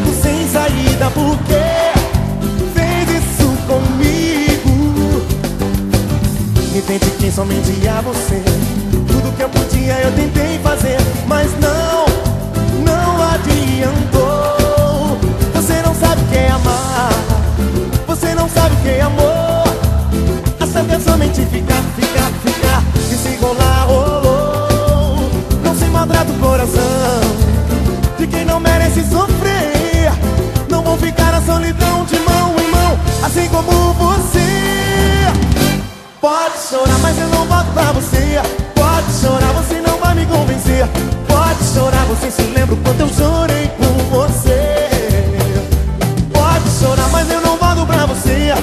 beco sem saída porque fez isso comigo. Me tente quem somente a você. Tudo que eu podia eu tentei fazer, mas não, não adiantou. Você não sabe o que é amar, você não sabe o que é amor. A saber somente ficar, ficar, ficar e se rolar. Assim como você. Pode chorar, mas eu não volto pra você. Pode chorar, você não vai me convencer. Pode chorar, você se lembra o quanto eu chorei por você. Pode chorar, mas eu não volto pra você.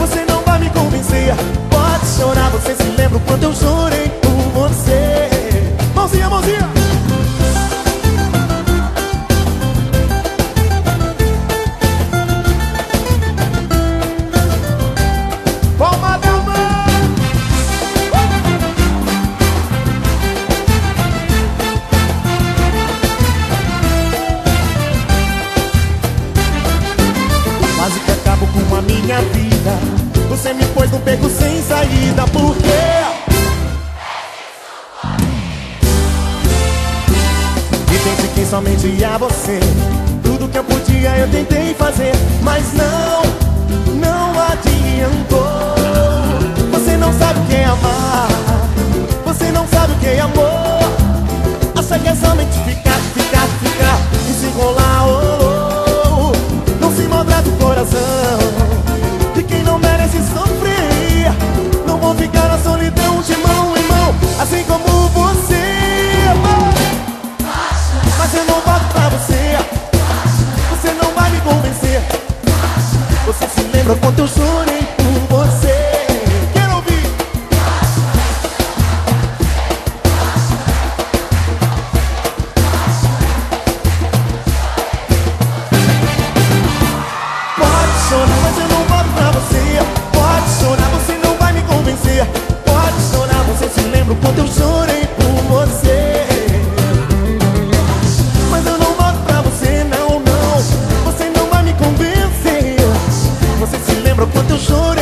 Você não vai me convencer. Pode chorar, você se lembra o quanto eu chorei minha vida. Você me pôs no beco sem saída Por quê? E que somente a você. Tudo que eu podia eu tentei fazer Mas não, não adiantou. Você não sabe o que é amar. Você não sabe o que é amor. Acha que é somente ficar, ficar, ficar E se rolar, oh, oh, oh. Não se maltrata o coração prova quanto eu sou tus horas.